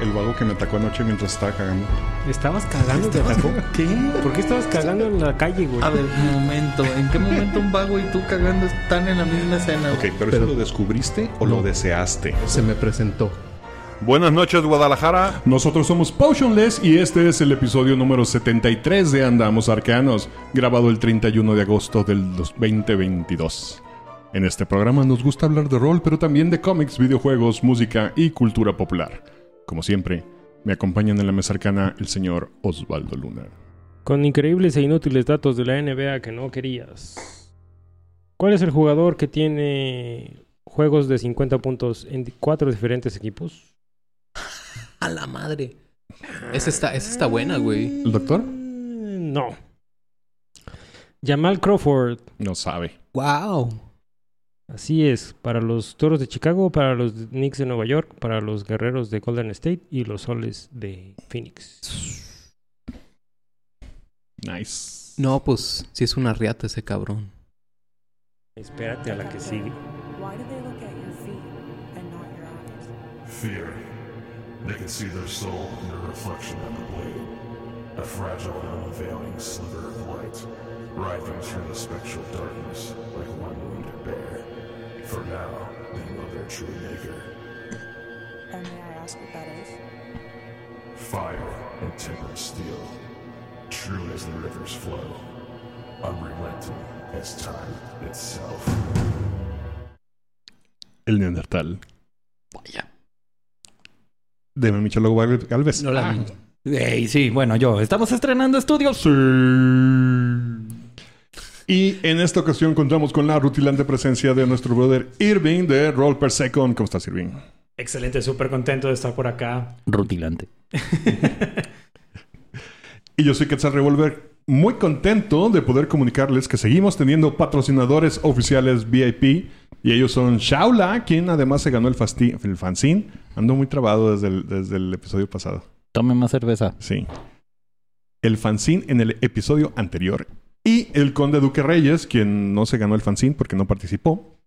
El vago que me atacó anoche mientras estaba cagando. ¿Estabas cagando? ¿Te atacó? ¿Qué? ¿Por qué estabas cagando en la calle, güey? A ver, un momento. ¿En qué momento un vago y tú cagando están en la misma escena? Ok, pero, Pero- ¿eso lo descubriste o No. lo deseaste? Se me presentó. Buenas noches, Guadalajara. Nosotros somos Potionless y este es el episodio número 73 de Andamos Arcanos, grabado el 31 de agosto del dos- 2022. En este programa nos gusta hablar de rol, pero también de cómics, videojuegos, música y cultura popular. Como siempre, me acompañan en la mesa arcana el señor Osvaldo Luna. Con increíbles e inútiles datos de la NBA que no querías. ¿Cuál es el jugador que tiene juegos de 50 puntos en cuatro diferentes equipos? A la madre. Esa está, esa está buena, güey. ¿El doctor? No. Jamal Crawford. No sabe. Wow. Así es, para los Toros de Chicago, para los Knicks de Nueva York, para los Guerreros de Golden State y los Soles de Phoenix. Nice. No, pues sí es una riata ese cabrón. Espérate a la que sigue. Why do they look at your feet and not your eyes? Fear. They can see their soul in the reflection of the blade. A fragile and unveiling sliver of light, writhing through the spectral darkness like one. For now, they know their true maker. And may I ask what that is? Fire and tempered steel. True as the rivers flow. Unrelenting as time itself. El Neandertal. Vaya. De Michelo Galvez. No la Ah, Ey, sí, bueno, yo. Estamos estrenando estudios. Y en esta ocasión contamos con la rutilante presencia de nuestro brother Irving de Roll Per Second. ¿Cómo estás, Irving? Excelente, súper contento de estar por acá. Rutilante. Y yo soy Quetzal Revolver, muy contento de poder comunicarles que seguimos teniendo patrocinadores oficiales VIP. Y ellos son Shaula, quien además se ganó el, fasti- el fanzine. Ando muy trabado desde el, desde el episodio pasado. Tome más cerveza. Sí. El fanzine en el episodio anterior. Y el Conde Duque Reyes, quien no se ganó el fanzine porque no participó.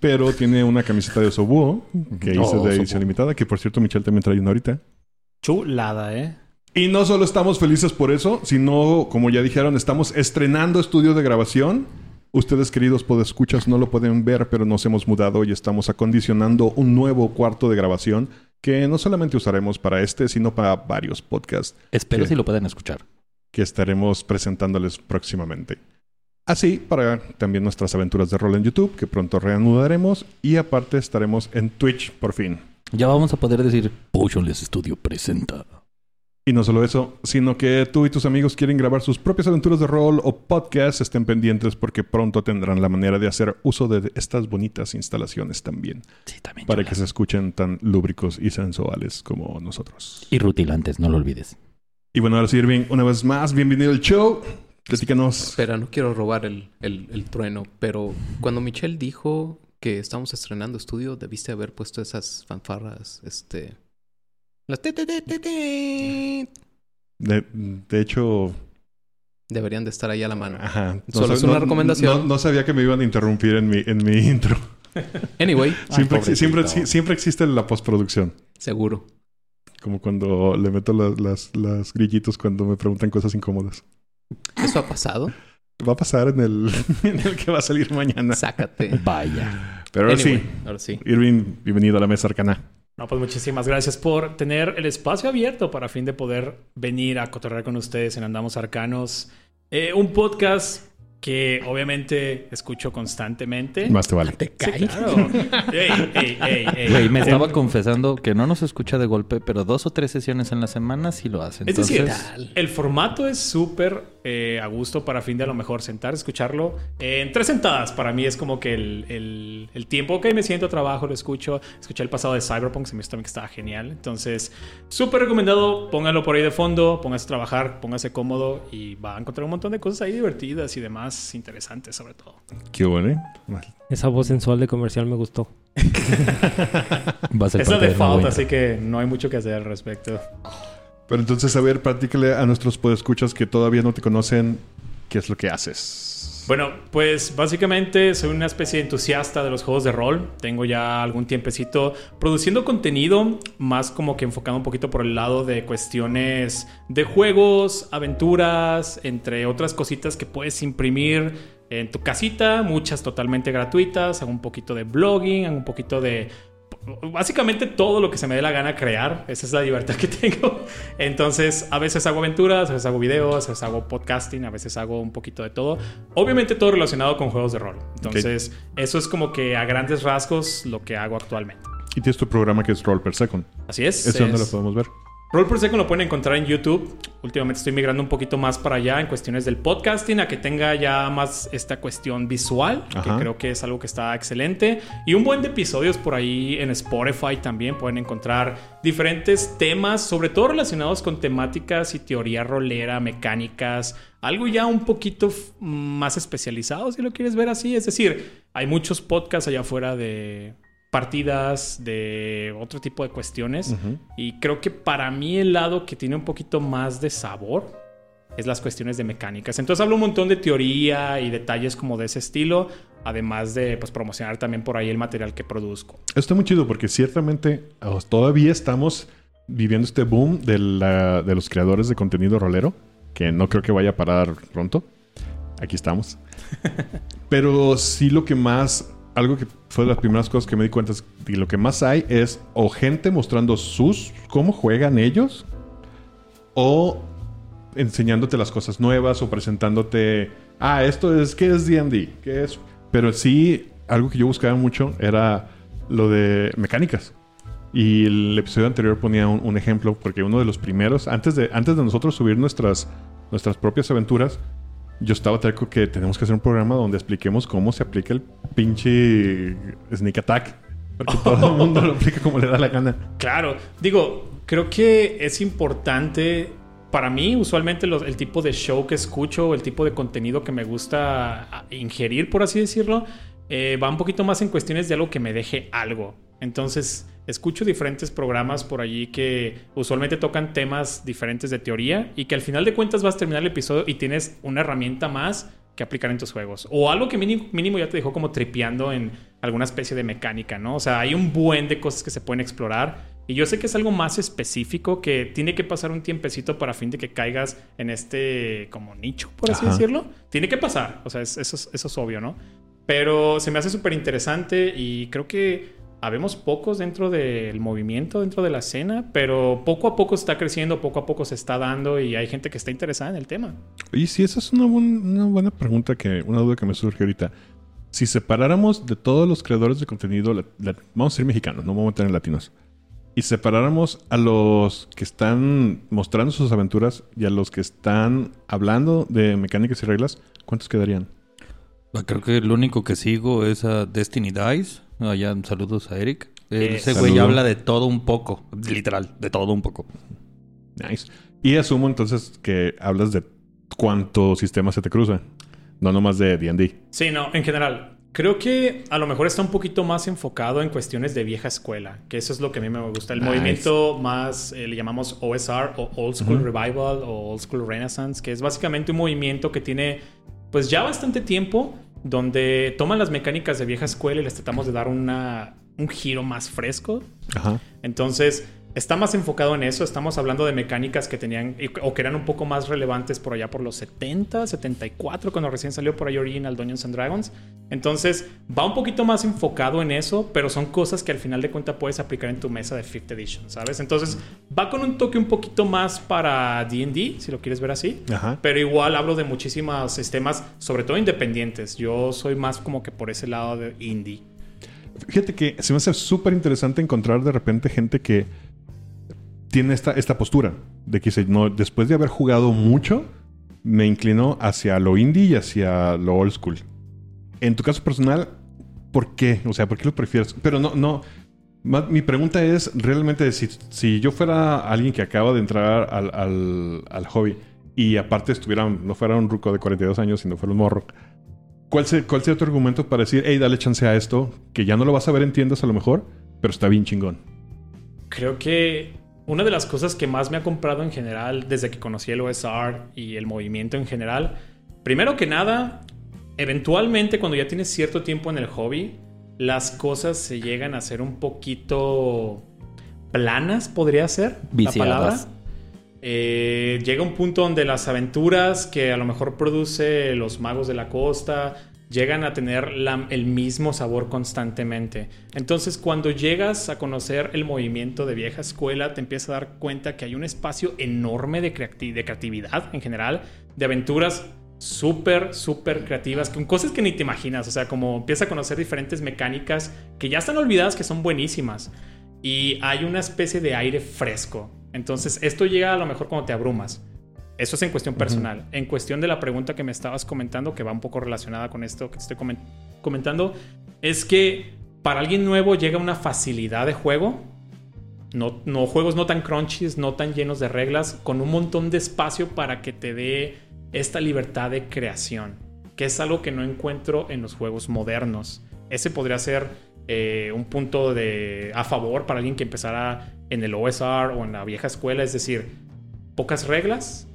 Pero tiene una camiseta de Osobúo que Oh, hice de edición limitada. Que por cierto, Michelle también trae una ahorita. Chulada, ¿eh? Y no solo estamos felices por eso, sino, como ya dijeron, estamos estrenando estudio de grabación. Ustedes, queridos podescuchas, no lo pueden ver, pero nos hemos mudado y estamos acondicionando un nuevo cuarto de grabación que no solamente usaremos para este, sino para varios podcasts Espero si lo pueden escuchar. Que estaremos presentándoles próximamente. Así, para también nuestras aventuras de rol en YouTube, que pronto reanudaremos, y aparte estaremos en Twitch por fin. Ya vamos a poder decir Potionless Studio presenta. Y no solo eso, sino que tú y tus amigos quieren grabar sus propias aventuras de rol o podcasts, estén pendientes porque pronto tendrán la manera de hacer uso de estas bonitas instalaciones también, Sí, también. para que se escuchen tan lúbricos y sensuales como nosotros. Y rutilantes, no lo olvides. Y bueno, ahora sí, Irving, una vez más, bienvenido al show. Platícanos. Espera, no quiero robar el, el, el trueno, pero cuando Michelle dijo que estamos estrenando estudio, debiste haber puesto esas fanfarras, este... Las te, te, te, te, te. De, de hecho, Deberían de estar ahí a la mano. ajá. Solo sa- es una recomendación. No, no sabía que me iban a interrumpir en mi, en mi intro. Anyway, Siempre, siempre, siempre existe la postproducción. seguro. Como cuando le meto las, las, las grillitos cuando me preguntan cosas incómodas. ¿Eso ha pasado? Va a pasar en el, en el que va a salir mañana. Sácate. Vaya. Pero ahora Anyway, sí, ahora sí. Irving, bienvenido a la mesa arcana. No, pues muchísimas gracias por tener el espacio abierto para fin de poder venir a cotorrear con ustedes en Andamos Arcanos. Eh, un podcast que obviamente escucho constantemente. Más te vale. Te Sí, cae. claro. Ey, ey, ey, ey. Güey, me estaba confesando que no nos escucha de golpe, pero dos o tres sesiones en la semana sí lo hacen. Es decir, Entonces, el formato es súper eh, a gusto para fin de a lo mejor sentar, escucharlo. Eh, en tres sentadas para mí es como que el, el, el tiempo que me siento a trabajo, lo escucho. Escuché el pasado de Cyberpunk, se me hizo también que estaba genial. Entonces, súper recomendado, póngalo por ahí de fondo, póngase a trabajar, póngase cómodo y va a encontrar un montón de cosas ahí divertidas y demás interesantes sobre todo. Qué bueno, ¿eh? Esa voz sensual de comercial me gustó. Va a ser Es la parte de intro. así que no hay mucho que hacer al respecto. Pero entonces, a ver, platícale a nuestros podescuchas que todavía no te conocen qué es lo que haces. Bueno, pues básicamente soy una especie de entusiasta de los juegos de rol. Tengo ya algún tiempecito produciendo contenido, más como que enfocado un poquito por el lado de cuestiones de juegos, aventuras, entre otras cositas que puedes imprimir en tu casita, muchas totalmente gratuitas. Hago un poquito de blogging, hago un poquito de básicamente todo lo que se me dé la gana crear. Esa es la libertad que tengo. Entonces, a veces hago aventuras, a veces hago videos, a veces hago podcasting, a veces hago un poquito de todo. Obviamente todo relacionado con juegos de rol. Entonces, eso es como que a grandes rasgos lo que hago actualmente. Y tienes tu programa que es Roll Per Second. Así es. ¿Ese dónde es- lo podemos ver? Roll per Second lo pueden encontrar en YouTube. Últimamente estoy migrando un poquito más para allá en cuestiones del podcasting, a que tenga ya más esta cuestión visual, Ajá. que creo que es algo que está excelente. Y un buen de episodios por ahí en Spotify también pueden encontrar diferentes temas, sobre todo relacionados con temáticas y teoría rolera, mecánicas, algo ya un poquito más especializado, si lo quieres ver así. Es decir, hay muchos podcasts allá afuera de partidas, de otro tipo de cuestiones. Y creo que para mí el lado que tiene un poquito más de sabor es las cuestiones de mecánicas. Entonces hablo un montón de teoría y detalles como de ese estilo, además de pues, promocionar también por ahí el material que produzco. Está muy chido porque ciertamente oh, todavía estamos viviendo este boom de, la- de los creadores de contenido rolero, que no creo que vaya a parar pronto. Aquí estamos. Pero sí lo que más, algo que fue de las primeras cosas que me di cuenta es lo que más hay es o gente mostrando sus, cómo juegan ellos, o enseñándote las cosas nuevas o presentándote, ah, esto es, ¿qué es D&D? ¿Qué es? Pero sí, algo que yo buscaba mucho era lo de mecánicas. Y el episodio anterior ponía un, un ejemplo, porque uno de los primeros, antes de, antes de nosotros subir nuestras, nuestras propias aventuras, yo estaba terco que tenemos que hacer un programa donde expliquemos cómo se aplica el pinche sneak attack. Porque todo el mundo lo aplica como le da la gana. Claro, digo, creo que es importante para mí, usualmente el tipo de show que escucho, el tipo de contenido que me gusta ah, ingerir, por así decirlo, eh, va un poquito más en cuestiones de algo que me deje algo. Entonces, escucho diferentes programas por allí que usualmente tocan temas diferentes de teoría y que al final de cuentas vas a terminar el episodio y tienes una herramienta más que aplicar en tus juegos. O algo que mínimo, mínimo ya te dejó como tripeando en alguna especie de mecánica, ¿no? O sea, hay un buen de cosas que se pueden explorar. Y yo sé que es algo más específico que tiene que pasar un tiempecito para fin de que caigas en este como nicho, por así Ajá. decirlo. Tiene que pasar, o sea, es- eso, es- eso es obvio, ¿no? Pero se me hace súper interesante y creo que habemos pocos dentro del movimiento, dentro de la escena, pero poco a poco está creciendo, poco a poco se está dando y hay gente que está interesada en el tema. Y sí, esa es una, buen- una buena pregunta, que una duda que me surge ahorita. Si separáramos de todos los creadores de contenido, la- la- vamos a ser mexicanos, no vamos a meter en latinos, y separáramos a los que están mostrando sus aventuras y a los que están hablando de mecánicas y reglas, ¿cuántos quedarían? Creo que el único que sigo es a Destiny Dice. Allá saludos a Eric. Eh, Ese güey saludo. habla de todo un poco. Literal, de todo un poco. Nice. Y asumo entonces que hablas de cuánto sistema se te cruza, no nomás de D&D. Sí, no, en general. Creo que a lo mejor está un poquito más enfocado en cuestiones de vieja escuela, que eso es lo que a mí me gusta. El Nice. movimiento más, eh, le llamamos OSR o Old School Revival o Old School Renaissance, que es básicamente un movimiento que tiene pues ya bastante tiempo, donde toman las mecánicas de vieja escuela y les tratamos de dar una, un giro más fresco. Ajá. Entonces, está más enfocado en eso. Estamos hablando de mecánicas que tenían o que eran un poco más relevantes por allá por los 70, 74, cuando recién salió por ahí Original Dungeons and Dragons. Entonces, va un poquito más enfocado en eso, pero son cosas que al final de cuentas puedes aplicar en tu mesa de 5th Edition, ¿sabes? Entonces, va con un toque un poquito más para DD, si lo quieres ver así. Ajá. Pero igual hablo de muchísimos sistemas, sobre todo independientes. Yo soy más como que por ese lado de indie. Fíjate que se me hace súper interesante encontrar de repente gente que tiene esta, esta postura de que dice, no, después de haber jugado mucho, me inclinó hacia lo indie y hacia lo old school. En tu caso personal, ¿por qué? O sea, ¿por qué lo prefieres? Pero no, no. mi pregunta es realmente si, si yo fuera alguien que acaba de entrar al, al- al hobby y aparte estuviera, no fuera un ruco de 42 años, sino fuera un morro, ¿cuál, se- ¿cuál sería tu argumento para decir, hey, dale chance a esto, que ya no lo vas a ver en tiendas a lo mejor, pero está bien chingón? Creo que una de las cosas que más me ha comprado en general desde que conocí el OSR y el movimiento en general, primero que nada, eventualmente cuando ya tienes cierto tiempo en el hobby, las cosas se llegan a ser un poquito planas, podría ser Viciadas. la palabra. Eh, llega un punto donde las aventuras que a lo mejor produce los magos de la costa llegan a tener la- el mismo sabor constantemente. Entonces, cuando llegas a conocer el movimiento de vieja escuela, te empiezas a dar cuenta que hay un espacio enorme de, de creatividad en general, de aventuras súper, súper creativas, con cosas que ni te imaginas. O sea, como empiezas a conocer diferentes mecánicas que ya están olvidadas, que son buenísimas. Y hay una especie de aire fresco. Entonces, esto llega a lo mejor cuando te abrumas. Eso es en cuestión personal. En cuestión de la pregunta que me estabas comentando, que va un poco relacionada con esto que te estoy comen- comentando, es que para alguien nuevo llega una facilidad de juego. No, no juegos no tan crunchies, no tan llenos de reglas, con un montón de espacio para que te dé esta libertad de creación, que es algo que no encuentro en los juegos modernos. Ese podría ser eh, un punto de, a favor para alguien que empezara en el OSR o en la vieja escuela, es decir, pocas reglas,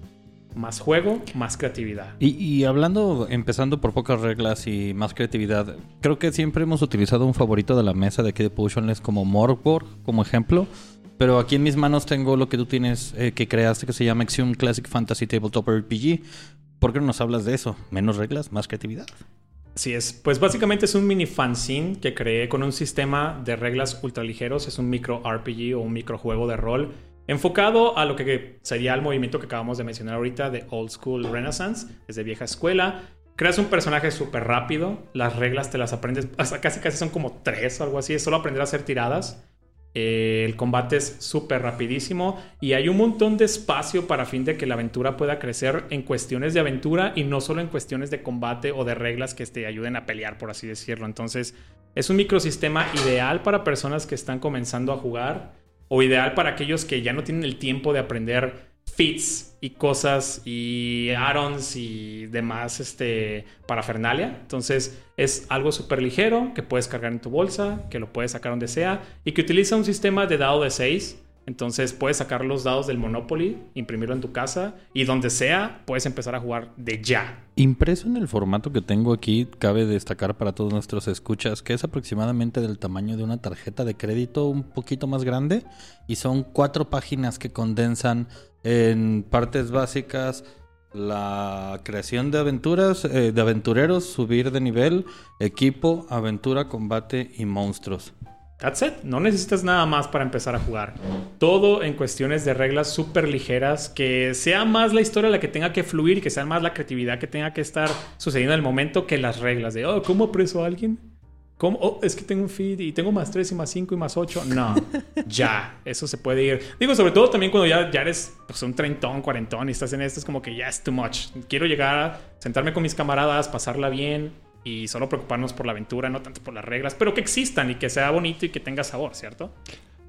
más juego, más creatividad. Y, y hablando, empezando por pocas reglas y más creatividad, creo que siempre hemos utilizado un favorito de la mesa de aquí de Potionless como Morgborg, como ejemplo. Pero aquí en mis manos tengo lo que tú tienes eh, que creaste que se llama Axiom Classic Fantasy Tabletop RPG. ¿Por qué no nos hablas de eso? Menos reglas, más creatividad. Así es. Pues básicamente es un mini fanzine que creé con un sistema de reglas ultra ligeros. Es un micro RPG o un micro juego de rol enfocado a lo que sería el movimiento que acabamos de mencionar ahorita de Old School Renaissance, es de vieja escuela. Creas un personaje súper rápido, las reglas te las aprendes, casi casi son como tres o algo así, es solo aprender a hacer tiradas. Eh, el combate es súper rapidísimo y hay un montón de espacio para fin de que la aventura pueda crecer en cuestiones de aventura y no solo en cuestiones de combate o de reglas que te ayuden a pelear, por así decirlo. Entonces, es un microsistema ideal para personas que están comenzando a jugar o ideal para aquellos que ya no tienen el tiempo de aprender feats y cosas y add-ons y demás este, parafernalia. Entonces es algo súper ligero que puedes cargar en tu bolsa, que lo puedes sacar donde sea y que utiliza un sistema de dado de 6. Entonces puedes sacar los dados del Monopoly, imprimirlo en tu casa y donde sea puedes empezar a jugar de ya. Impreso en el formato que tengo aquí, cabe destacar para todos nuestros escuchas que es aproximadamente del tamaño de una tarjeta de crédito un poquito más grande y son cuatro páginas que condensan en partes básicas la creación de aventuras, eh, de aventureros, subir de nivel, equipo, aventura, combate y monstruos. That's it. No necesitas nada más para empezar a jugar. Todo en cuestiones de reglas súper ligeras, que sea más la historia la que tenga que fluir que sea más la creatividad que tenga que estar sucediendo en el momento que las reglas de, oh, ¿cómo apreso a alguien? ¿Cómo? Oh, es que tengo un feed y tengo más 3 y más 5 y más 8. No, ya, eso se puede ir. Digo, sobre todo también cuando ya, ya eres pues, un treintón, cuarentón y estás en esto, es como que ya es too much. Quiero llegar a sentarme con mis camaradas, pasarla bien y solo preocuparnos por la aventura, no tanto por las reglas, pero que existan y que sea bonito y que tenga sabor, ¿cierto?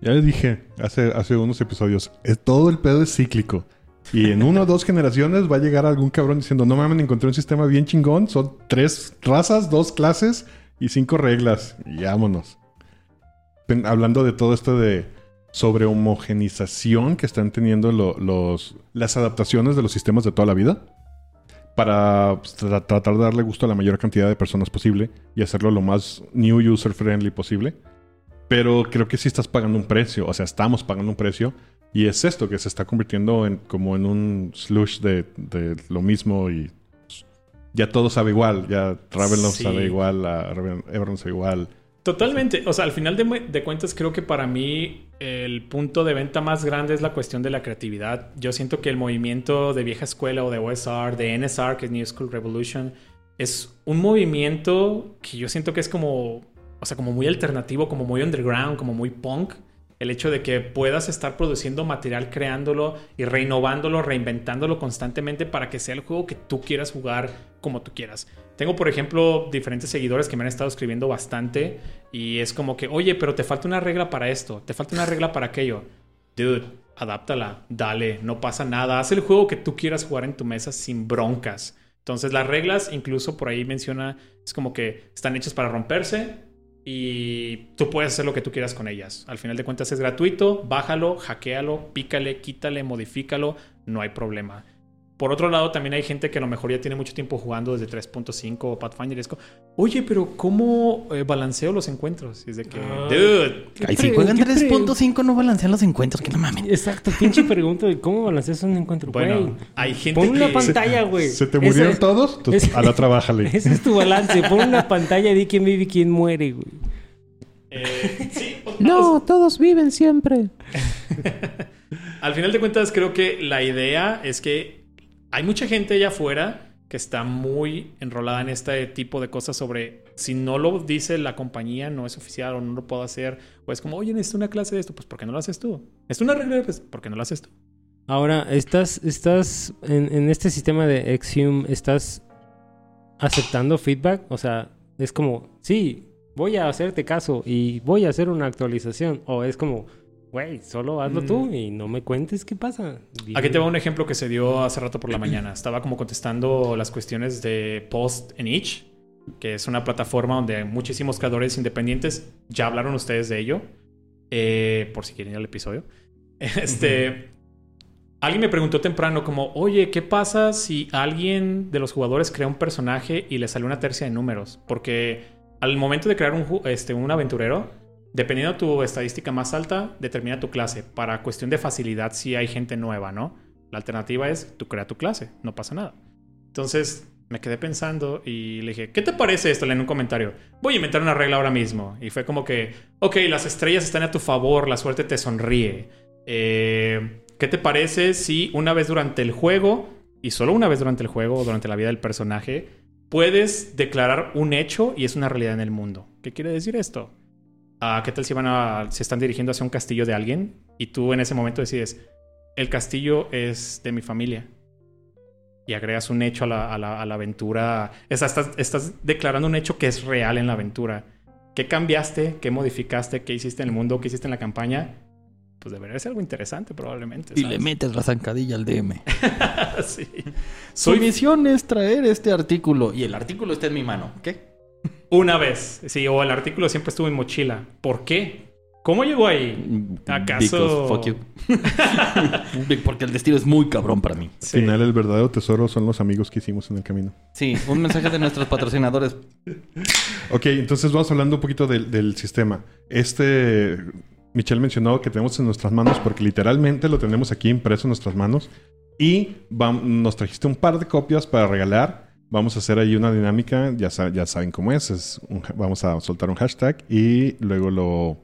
Ya les dije hace, hace unos episodios, es, todo el pedo es cíclico. Y en una o dos generaciones va a llegar algún cabrón diciendo, no mames, encontré un sistema bien chingón, son tres razas, dos clases y cinco reglas. Y vámonos. Hablando de todo esto de sobre homogenización que están teniendo lo- los, las adaptaciones de los sistemas de toda la vida para tra- tratar de darle gusto a la mayor cantidad de personas posible y hacerlo lo más new user friendly posible. Pero creo que sí estás pagando un precio, o sea, estamos pagando un precio. Y es esto que se está convirtiendo en como en un slush de, de lo mismo y ya todo sabe igual. Ya Ravenloft Sí. sabe igual, a Raven- Everon sabe igual. Totalmente. O sea, al final de, cuentas, creo que para mí el punto de venta más grande es la cuestión de la creatividad. Yo siento que el movimiento de vieja escuela o de OSR, de NSR, que es New School Revolution, es un movimiento que yo siento que es como, o sea, como muy alternativo, como muy underground, como muy punk. el hecho de que puedas estar produciendo material, creándolo y renovándolo, reinventándolo constantemente para que sea el juego que tú quieras jugar como tú quieras. Tengo, por ejemplo, diferentes seguidores que me han estado escribiendo bastante y es como que, oye, pero te falta una regla para esto, te falta una regla para aquello. Dude, adáptala, dale, no pasa nada. Haz el juego que tú quieras jugar en tu mesa sin broncas. Entonces las reglas, incluso por ahí menciona, es como que están hechas para romperse y tú puedes hacer lo que tú quieras con ellas. Al final de cuentas es gratuito, bájalo, hackealo, pícale, quítale, modifícalo, no hay problema. Por otro lado, también hay gente que a lo mejor ya tiene mucho tiempo jugando desde 3.5 o Pathfinder y es como, oye, pero ¿cómo eh, balanceo los encuentros? Y es de que, Ah. dude, Ay, si juegan qué pre- 3.5 no balancean los encuentros, que no mames. Exacto, pinche pregunta de cómo balanceas un encuentro, bueno, hay gente Pon una que... pantalla, güey. ¿Se te murieron todos? Entonces, es- a la otra bájale. Ese es tu balance. Pon una pantalla y di quién vive y quién muere, güey. eh, sí, pues, todos viven siempre. Al final de cuentas, creo que la idea es que hay mucha gente allá afuera que está muy enrolada en este tipo de cosas sobre si no lo dice la compañía, no es oficial o no lo puedo hacer. O es como, oye, necesito una clase de esto, pues ¿por qué no lo haces tú? Es una regla, pues ¿por qué no lo haces tú? Ahora, estás, estás en, en este sistema de Exhume, ¿estás aceptando feedback? O sea, es como, sí, voy a hacerte caso y voy a hacer una actualización. O es como, güey, solo hazlo Mm. tú y no me cuentes qué pasa. Aquí te va un ejemplo que se dio hace rato por la mañana. Estaba como contestando las cuestiones de Post en Itch, que es una plataforma donde muchísimos creadores independientes ya hablaron ustedes de ello. Eh, por si quieren ir al episodio. Este. Alguien me preguntó temprano como, oye, ¿qué pasa si alguien de los jugadores crea un personaje y le sale una tercia de números? Porque al momento de crear un, este, un aventurero, dependiendo de tu estadística más alta, determina tu clase. Para cuestión de facilidad, si hay gente nueva, ¿no? La alternativa es, tú crea tu clase, no pasa nada. Entonces me quedé pensando y le dije, ¿qué te parece esto? Le en un comentario. Voy a inventar una regla ahora mismo. Y fue como que, ok, las estrellas están a tu favor, la suerte te sonríe. Eh, ¿Qué te parece si una vez durante el juego, y solo una vez durante el juego o durante la vida del personaje, puedes declarar un hecho y es una realidad en el mundo? ¿Qué quiere decir esto? Ah, ¿Qué tal si van a, se están dirigiendo hacia un castillo de alguien y tú en ese momento decides, el castillo es de mi familia? Y agregas un hecho a la, a la- a la aventura. O sea, estás, estás declarando un hecho que es real en la aventura. ¿Qué cambiaste? ¿Qué modificaste? ¿Qué hiciste en el mundo? ¿Qué hiciste en la campaña? Pues debería ser algo interesante probablemente. Y ¿sabes? le metes la zancadilla al DM. sí. Su Soy misión es traer este artículo. Y el artículo está en mi mano. ¿Qué? Una vez. Sí, o el artículo siempre estuvo en mochila. ¿Por qué? ¿Cómo llegó ahí? ¿Acaso- Because fuck you. Porque el destino es muy cabrón para mí. Al final, el verdadero tesoro son los amigos que hicimos en el camino. Sí, un mensaje de nuestros patrocinadores. Ok, entonces vamos hablando un poquito del, del sistema. Este, Michelle mencionó que tenemos en nuestras manos, porque literalmente lo tenemos aquí impreso en nuestras manos. Y vam- nos trajiste un par de copias para regalar. Vamos a hacer ahí una dinámica, ya, ya saben cómo es. es un vamos a soltar un hashtag y luego lo,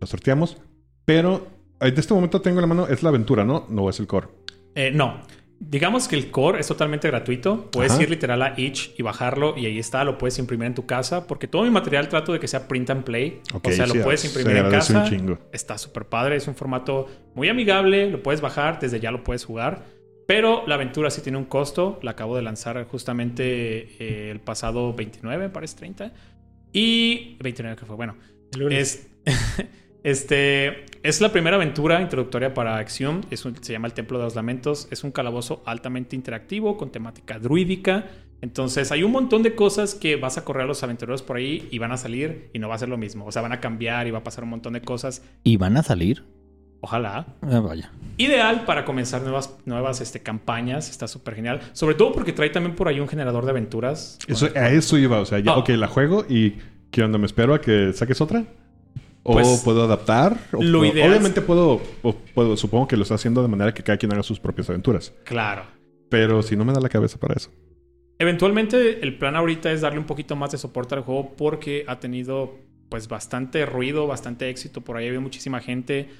lo sorteamos. Pero en este momento tengo en la mano, es la aventura, ¿no? No es el core. Eh, no. Digamos que el core es totalmente gratuito. Puedes Ajá. ir literal a itch y bajarlo y ahí está. Lo puedes imprimir en tu casa. Porque todo mi material trato de que sea print and play. Ok, o sea, sí, lo puedes imprimir en casa. Está súper padre. Es un formato muy amigable. Lo puedes bajar. Desde ya lo puedes jugar. Pero la aventura sí tiene un costo. La acabo de lanzar justamente eh, el pasado 29, parece 30. Y 29 que fue, bueno. Es, este, es la primera aventura introductoria para Axiom. Es un- se llama El Templo de los Lamentos. Es un calabozo altamente interactivo con temática druídica. Entonces hay un montón de cosas que vas a correr a los aventureros por ahí y van a salir y no va a ser lo mismo. O sea, van a cambiar y va a pasar un montón de cosas. ¿Y van a salir? Ojalá. Ah, vaya. Ideal para comenzar nuevas, nuevas este, campañas. Está súper genial. Sobre todo porque trae también por ahí un generador de aventuras. Eso, a eso iba, o sea, ya, Ah. ok, la juego y ¿qué onda? ¿Me espero a que saques otra? ¿O Pues, puedo adaptar? O- lo ideal- Obviamente puedo, o puedo, supongo que lo está haciendo de manera que cada quien haga sus propias aventuras. Claro. Pero si no me da la cabeza para eso. Eventualmente el plan ahorita es darle un poquito más de soporte al juego porque ha tenido pues bastante ruido, bastante éxito. Por ahí había muchísima gente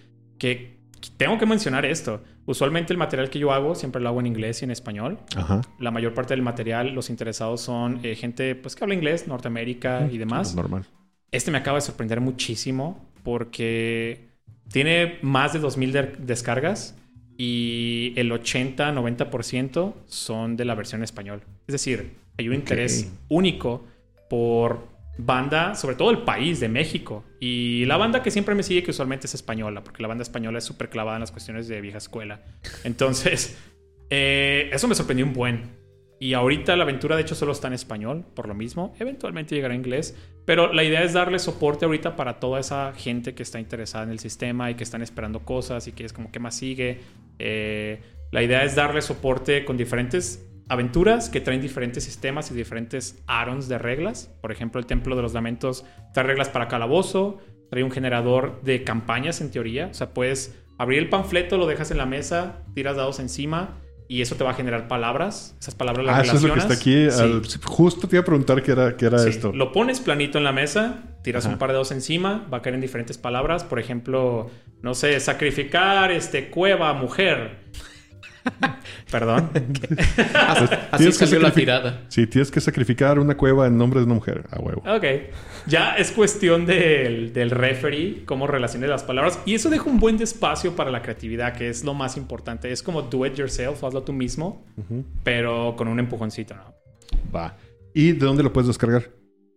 que... Tengo que mencionar esto. Usualmente el material que yo hago siempre lo hago en inglés y en español. Ajá. La mayor parte del material, los interesados son eh, gente pues que habla inglés, Norteamérica y demás. Normal. Este me acaba de sorprender muchísimo porque Tiene más de 2.000 de- descargas y el 80-90% son de la versión español. Es decir, hay un interés único por banda, sobre todo el país de México. Y la banda que siempre me sigue, que usualmente es española, porque la banda española es súper clavada en las cuestiones de vieja escuela. Entonces, eh, eso me sorprendió un buen. Y ahorita la aventura, de hecho, solo está en español, por lo mismo. Eventualmente llegará a inglés. Pero la idea es darle soporte ahorita para toda esa gente que está interesada en el sistema y que están esperando cosas y que es como, ¿qué más sigue? Eh, la idea es darle soporte con diferentes aventuras que traen diferentes sistemas y diferentes add-ons de reglas. Por ejemplo, el Templo de los Lamentos trae reglas para calabozo, trae un generador de campañas en teoría. O sea, puedes abrir el panfleto, lo dejas en la mesa, tiras dados encima y eso te va a generar palabras. Esas palabras las Ah, eso es lo que está relacionas. aquí. Sí. al- Justo te iba a preguntar qué era, qué era Sí, esto. Lo pones planito en la mesa, tiras Ajá. un par de dedos encima, va a caer en diferentes palabras. Por ejemplo, no sé, sacrificar este cueva mujer. Perdón. Así Tienes que salió la tirada. Sí, tienes que sacrificar una cueva en nombre de una mujer. A huevo. Ok. Ya es cuestión del, del referee, cómo relacione las palabras. Y eso deja un buen espacio para la creatividad, que es lo más importante. Es como do it yourself, hazlo tú mismo, pero con un empujoncito, ¿no? Va. ¿Y de dónde lo puedes descargar?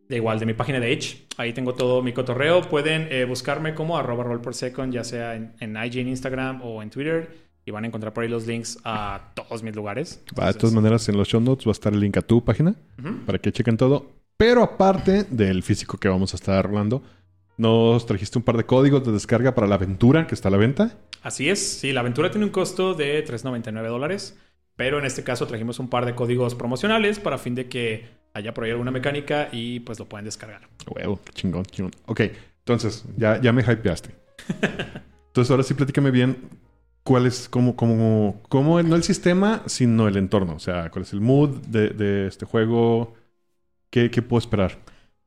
De igual, de mi página de Edge. Ahí tengo todo mi cotorreo. Pueden eh, buscarme como arroba roll per second, ya sea en, en IG, en Instagram o en Twitter. Y van a encontrar por ahí los links a todos mis lugares. De todas maneras, en los show notes va a estar el link a tu página para que chequen todo. Pero aparte del físico que vamos a estar rolando, nos trajiste un par de códigos de descarga para la aventura que está a la venta. Así es. Sí, la aventura tiene un costo de 3.99 dólares. Pero en este caso trajimos un par de códigos promocionales para fin de que haya por ahí alguna mecánica y pues lo pueden descargar. Huevo, chingón, chingón. Ok, entonces, ya, ya me hypeaste. Entonces, ahora sí platícame bien cuál es, cómo, cómo, cómo, no el sistema, sino el entorno. O sea, cuál es el mood de, de este juego. ¿Qué, qué puedo esperar?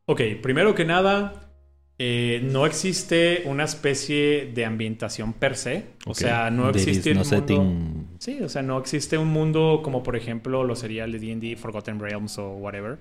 Ok, primero que nada, eh, no existe una especie de ambientación per se. O Ok. sea, no There existe is un no mundo... setting. Sí, o sea, no existe un mundo como por ejemplo lo sería el de D&D, Forgotten Realms o whatever.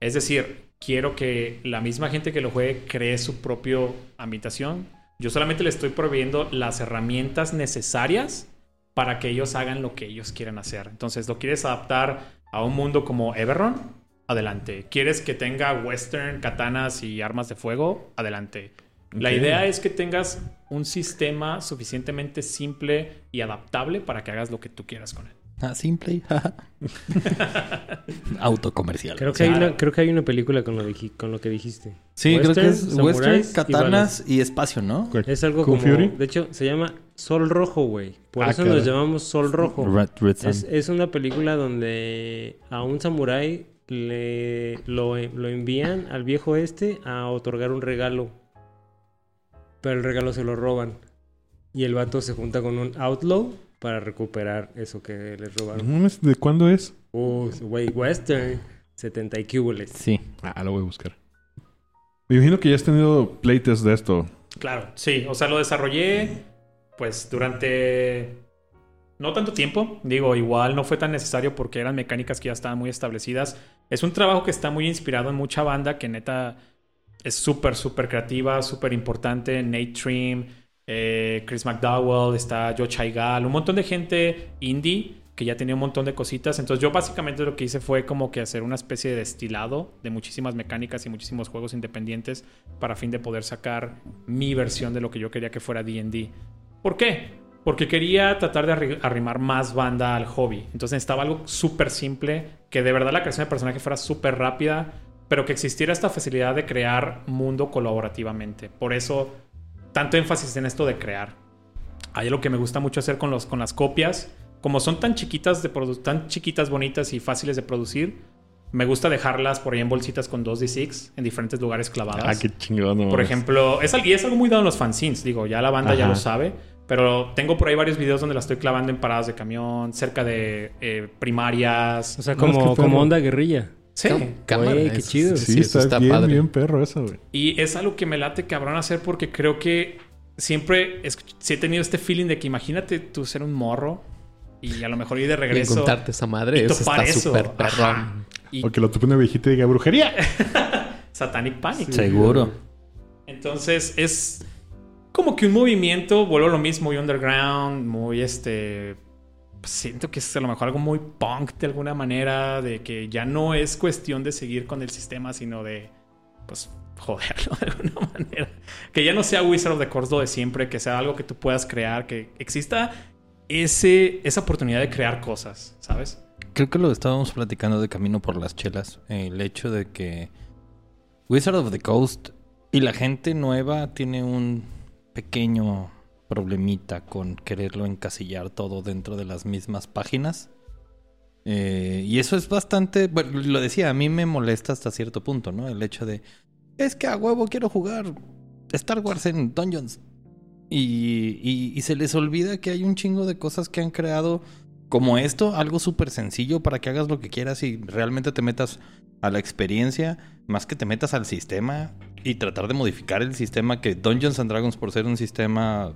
Es decir, quiero que la misma gente que lo juegue cree su propio ambientación. Yo solamente le estoy proveyendo las herramientas necesarias para que ellos hagan lo que ellos quieran hacer. Entonces, ¿lo quieres adaptar a un mundo como Everron? Adelante. ¿Quieres que tenga western, katanas y armas de fuego? Adelante. La idea es que tengas un sistema suficientemente simple y adaptable para que hagas lo que tú quieras con él. Ah, simple. Autocomercial. Creo que, hay una, creo que hay una película con lo, diji- con lo que dijiste. Sí, creo que es Western, y katanas y, espacio, ¿no? Es algo Kung como... Fury? De hecho, se llama Sol Rojo, güey. Por Ah, eso nos llamamos Sol Rojo. Red, Red Sun. Es, es una película donde a un samurái le lo, lo envían al viejo este a otorgar un regalo. Pero el regalo se lo roban. Y el vato se junta con un outlaw para recuperar eso que les robaron. ¿De cuándo es? Uh, güey, western. 70 y cúbules. Sí. Ah, lo voy a buscar. Me imagino que ya has tenido playtest de esto. Claro, sí. O sea, lo desarrollé pues durante no tanto tiempo. Digo, igual no fue tan necesario porque eran mecánicas que ya estaban muy establecidas. Es un trabajo que está muy inspirado en mucha banda que neta es súper, súper creativa, súper importante. Nate Trim, eh, Chris McDowell, está Joe Chaigal, un montón de gente indie que ya tenía un montón de cositas. Entonces yo básicamente lo que hice fue como que hacer una especie de destilado de muchísimas mecánicas y muchísimos juegos independientes para fin de poder sacar mi versión de lo que yo quería que fuera D&D. ¿Por qué? Porque quería tratar de arri- arrimar más banda al hobby. Entonces necesitaba algo súper simple, que de verdad la creación de personaje fuera súper rápida, pero que existiera esta facilidad de crear mundo colaborativamente. Por eso, tanto énfasis en esto de crear. Hay algo que me gusta mucho hacer con, los, con las copias. Como son tan chiquitas, de produ- tan chiquitas, bonitas y fáciles de producir, me gusta dejarlas por ahí en bolsitas con 2D6 en diferentes lugares clavadas. Ah, qué chingón. no Por ejemplo, es, y es algo muy dado en los fanzines, digo, ya la banda ya Ajá. lo sabe, pero tengo por ahí varios videos donde la estoy clavando en paradas de camión, cerca de eh, primarias. O sea, No, es que como, como onda guerrilla. Sí. Cámara, Güey, qué chido. Sí, eso está, bien, padre. bien perro eso, güey. Y es algo que me late cabrón hacer porque creo que siempre sí he tenido este feeling de que imagínate tú ser un morro y a lo mejor ir de Y regreso. encontrarte esa madre, y eso está súper perrón. Y O que lo tupe una viejita y diga brujería. Satanic Panic. Seguro. Entonces es como que un movimiento, vuelvo a lo mismo, muy underground, muy este... Siento que es a lo mejor algo muy punk de alguna manera, de que ya no es cuestión de seguir con el sistema, sino de, pues, joderlo de alguna manera. Que ya no sea Wizard of the Coast lo de siempre, que sea algo que tú puedas crear, que exista ese, esa oportunidad de crear cosas, ¿sabes? Creo que lo estábamos platicando de camino por las chelas. El hecho de que Wizard of the Coast y la gente nueva tiene un pequeño problemita con quererlo encasillar todo dentro de las mismas páginas. Eh, y eso es bastante, bueno, lo decía, a mí me molesta hasta cierto punto, ¿no? El hecho de, es que a huevo quiero jugar Star Wars en Dungeons. Y, y- y se les olvida que hay un chingo de cosas que han creado como esto, algo súper sencillo para que hagas lo que quieras y realmente te metas a la experiencia, más que te metas al sistema y tratar de modificar el sistema que Dungeons and Dragons por ser un sistema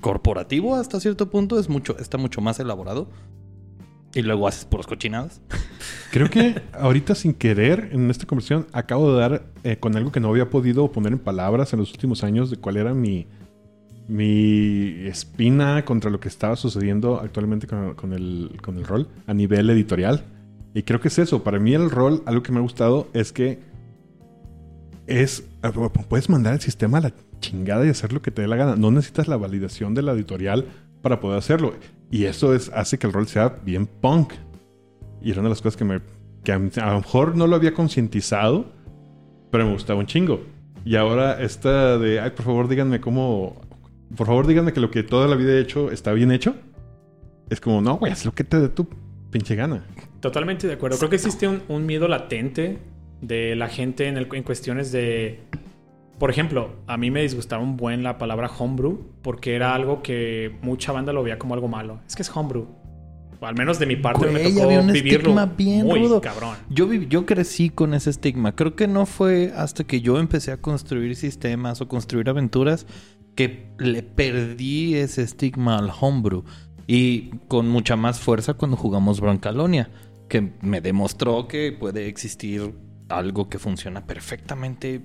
corporativo hasta cierto punto es mucho está mucho más elaborado y luego haces puros cochinadas. Creo que ahorita sin querer en esta conversación acabo de dar eh, con algo que no había podido poner en palabras en los últimos años de cuál era mi, mi espina contra lo que estaba sucediendo actualmente con, con el, con el rol a nivel editorial. Y creo que es eso. Para mí el rol, algo que me ha gustado es que es... ah, Puedes mandar el sistema a la chingada y hacer lo que te dé la gana. No necesitas la validación de la editorial para poder hacerlo. Y eso es, hace que el rol sea bien punk. Y era una de las cosas que me... Que a, lo mejor no lo había concientizado, pero me gustaba un chingo. Y ahora esta de, ay, por favor díganme cómo... Por favor díganme que lo que toda la vida he hecho está bien hecho. Es como, no, güey, haz lo que te dé tu pinche gana. Totalmente de acuerdo. Creo que existe un, un miedo latente de la gente en, el- en cuestiones de... Por ejemplo, a mí me disgustaba un buen la palabra homebrew porque era algo que mucha banda lo veía como algo malo. Es que es homebrew. O al menos de mi parte me tocó había un vivirlo estigma bien muy rudo. cabrón. Yo, yo crecí con ese estigma. Creo que no fue hasta que yo empecé a construir sistemas o construir aventuras que le perdí ese estigma al homebrew. Y con mucha más fuerza cuando jugamos Brancalonia, que me demostró que puede existir algo que funciona perfectamente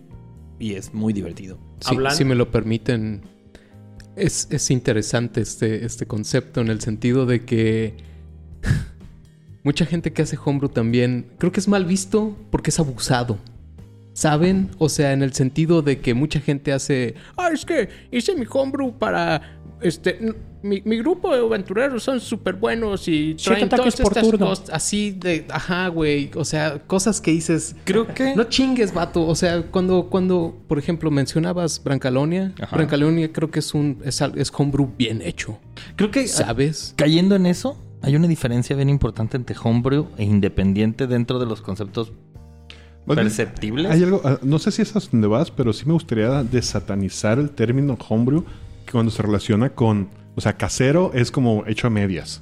y es muy divertido. Si, Hablan- si me lo permiten, es, es interesante este, este concepto en el sentido de que mucha gente que hace homebrew también creo que es mal visto porque es abusado. ¿Saben? O sea, en el sentido de que mucha gente hace, ah, es que hice mi homebrew para, este, mi, mi grupo de aventureros son súper buenos y traen todas por estas turno. cosas así de, ajá, güey, o sea, cosas que dices, Creo que... no chingues, vato. O sea, cuando, cuando por ejemplo, mencionabas Brancalonia, Ajá. Brancalonia creo que es un es, es homebrew bien hecho. Creo que ¿Sabes? Cayendo en eso, hay una diferencia bien importante entre homebrew e independiente dentro de los conceptos perceptibles. Hay algo, ah, no sé si es a donde vas, pero sí me gustaría desatanizar el término homebrew que cuando se relaciona con, o sea, casero es como hecho a medias.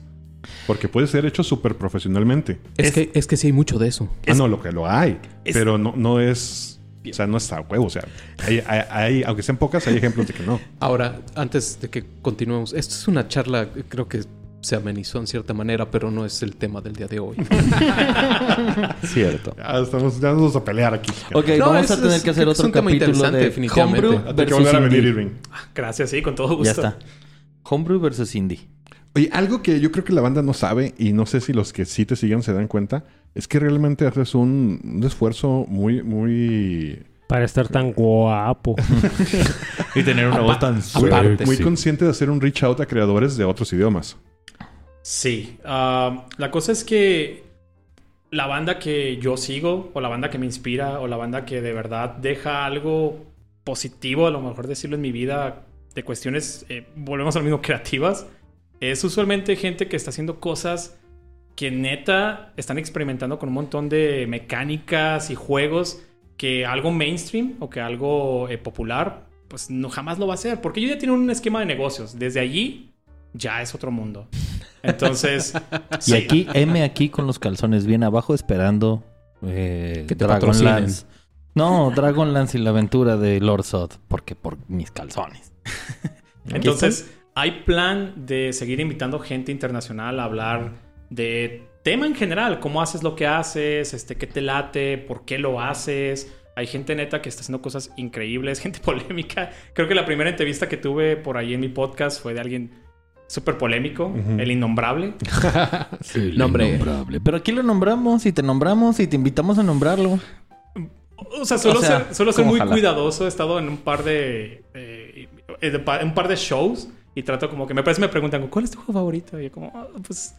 Porque puede ser hecho súper profesionalmente. Es, Es- que es que sí hay mucho de eso. Ah, no, lo que lo hay. es- pero no, no es. O sea, no está a huevo. O sea, hay, hay- hay- aunque sean pocas, hay ejemplos de que no. Ahora, antes de que continuemos, esto es una charla, creo que se amenizó en cierta manera, pero no es el tema del día de hoy. Cierto. Ya estamos, ya nos vamos a pelear aquí. Ok, No, vamos es- a tener que hacer otro capítulo interesante, de definitivamente. Homebrew Hay que versus volver a venir. Irving. Gracias, sí, con todo gusto. Ya está. Homebrew versus indie. Oye, algo que yo creo que la banda no sabe, y no sé si los que sí te siguen se dan cuenta, es que realmente haces un, un esfuerzo muy, muy, Para estar tan guapo. Y tener una voz tan muy, Aparte, muy sí. consciente de hacer un reach out a creadores de otros idiomas. Sí. la cosa es que la banda que yo sigo, o la banda que me inspira, o la banda que de verdad deja algo positivo, a lo mejor decirlo en mi vida, de cuestiones, eh, volvemos al mismo, creativas, es usualmente gente que está haciendo cosas que neta están experimentando con un montón de mecánicas y juegos que algo mainstream o que algo eh, popular, pues no jamás lo va a hacer, porque ellos ya tienen un esquema de negocios. Desde allí ya es otro mundo. Entonces, Y sí. aquí, M aquí con los calzones bien abajo esperando eh, Que te. Dragonlance. No, Dragonlance y la aventura de Lord Sod. Porque por mis calzones. Entonces, hay plan de seguir invitando gente internacional a hablar de tema en general, cómo haces lo que haces, este, qué te late, por qué lo haces, Hay gente neta que está haciendo cosas increíbles, gente polémica. Creo que la primera entrevista que tuve por ahí en mi podcast fue de alguien súper polémico, el innombrable. Sí, No, hombre. innombrable. Pero aquí lo nombramos y te nombramos y te invitamos a nombrarlo. O sea, suelo O sea, ser, suelo ser ¿cómo muy jala? cuidadoso. He estado en un par de, eh, un par de shows y trato como que me parece me preguntan ¿cuál es tu juego favorito? Y yo como "Ah, pues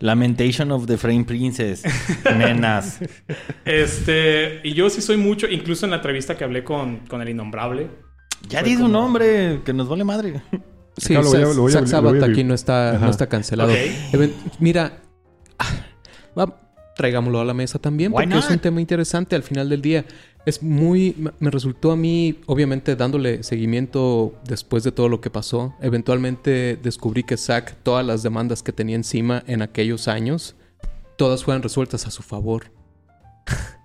Lamentation of the Frame Princess. Nenas. este y yo sí soy mucho incluso en la entrevista que hablé con, con el innombrable. Ya di su nombre, que nos vale madre. Sí, Acá lo voy a- Zack- lo voy a- Zack lo Sabbath voy a- aquí no está, Ajá. no está cancelado. Mira, ah, va- traigámoslo a la mesa también, Why porque es un tema interesante al final del día. Es muy, me- me resultó a mí, obviamente dándole seguimiento después de todo lo que pasó, eventualmente descubrí que Zack, todas las demandas que tenía encima en aquellos años, todas fueron resueltas a su favor.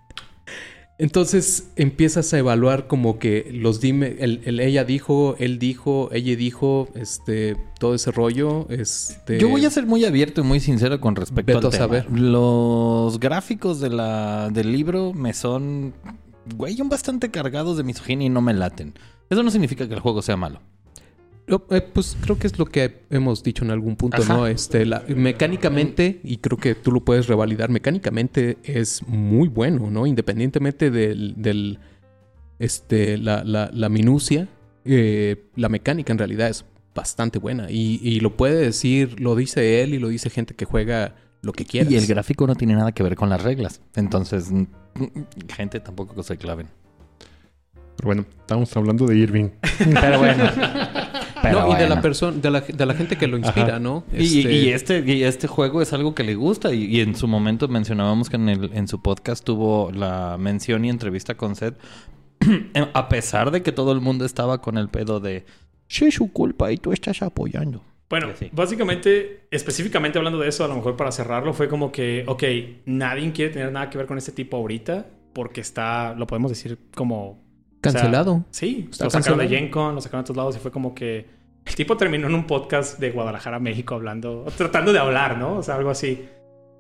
Entonces empiezas a evaluar como que los dime, el, el ella dijo, él dijo, ella dijo, este, todo ese rollo, este... Yo voy a ser muy abierto y muy sincero con respecto Veto al a tema. saber. Los gráficos de la, del libro me son, güey, son bastante cargados de misoginia y no me laten. Eso no significa que el juego sea malo. Eh, pues creo que es lo que hemos dicho en algún punto, Ajá. ¿no? Este, la- mecánicamente, y creo que tú lo puedes revalidar, mecánicamente es muy bueno, ¿no? Independientemente del, del este, la, la, la minucia, eh, la mecánica en realidad es bastante buena. Y, y lo puede decir, lo dice él y lo dice gente que juega lo que quieras. Y el gráfico no tiene nada que ver con las reglas. Entonces, gente tampoco se claven. Pero bueno, estamos hablando de Irving. Pero bueno. Pero no, y de la persona, de la, de la gente que lo inspira, Ajá. ¿no? Y, Este- y este, y este juego es algo que le gusta. Y, y en su momento mencionábamos que en, el, en su podcast tuvo la mención y entrevista con Seth. a pesar de que todo el mundo estaba con el pedo de... Sí, es su culpa y tú estás apoyando. Bueno, Sí. básicamente, específicamente hablando de eso, a lo mejor para cerrarlo, fue como que, ok, nadie quiere tener nada que ver con este tipo ahorita porque está, lo podemos decir como... o sea, Cancelado. sí, Está lo sacaron de cancelado. Gen Con, lo sacaron de todos lados y fue como que el tipo terminó en un podcast de Guadalajara, México, hablando, tratando de hablar, ¿no? O sea, algo así.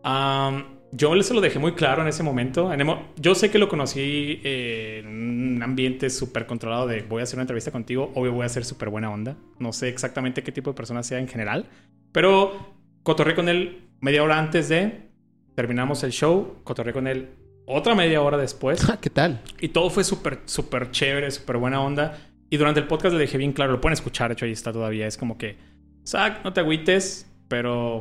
Am, yo se lo dejé muy claro en ese momento. Yo sé que lo conocí eh, en un ambiente súper controlado de voy a hacer una entrevista contigo, obvio voy a ser súper buena onda. No sé exactamente qué tipo de persona sea en general, pero cotorré con él media hora antes de, terminamos el show, cotorré con él otra media hora después. ¿Qué tal? Y todo fue súper, súper chévere, súper buena onda. Y durante el podcast le dejé bien claro, lo pueden escuchar, de hecho ahí está todavía. Es como que, Zach, no te agüites, pero,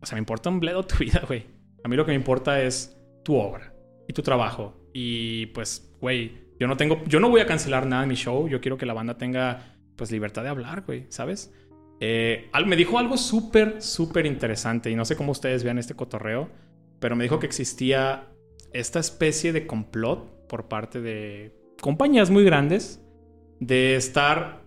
o sea, me importa un bledo tu vida, güey. A mí lo que me importa es tu obra y tu trabajo. Y pues, güey, yo no tengo, yo no voy a cancelar nada en mi show. Yo quiero que la banda tenga, pues, libertad de hablar, güey, ¿sabes? Eh, me dijo algo súper, súper interesante. Y no sé cómo ustedes vean este cotorreo, pero me dijo que existía esta especie de complot por parte de compañías muy grandes de estar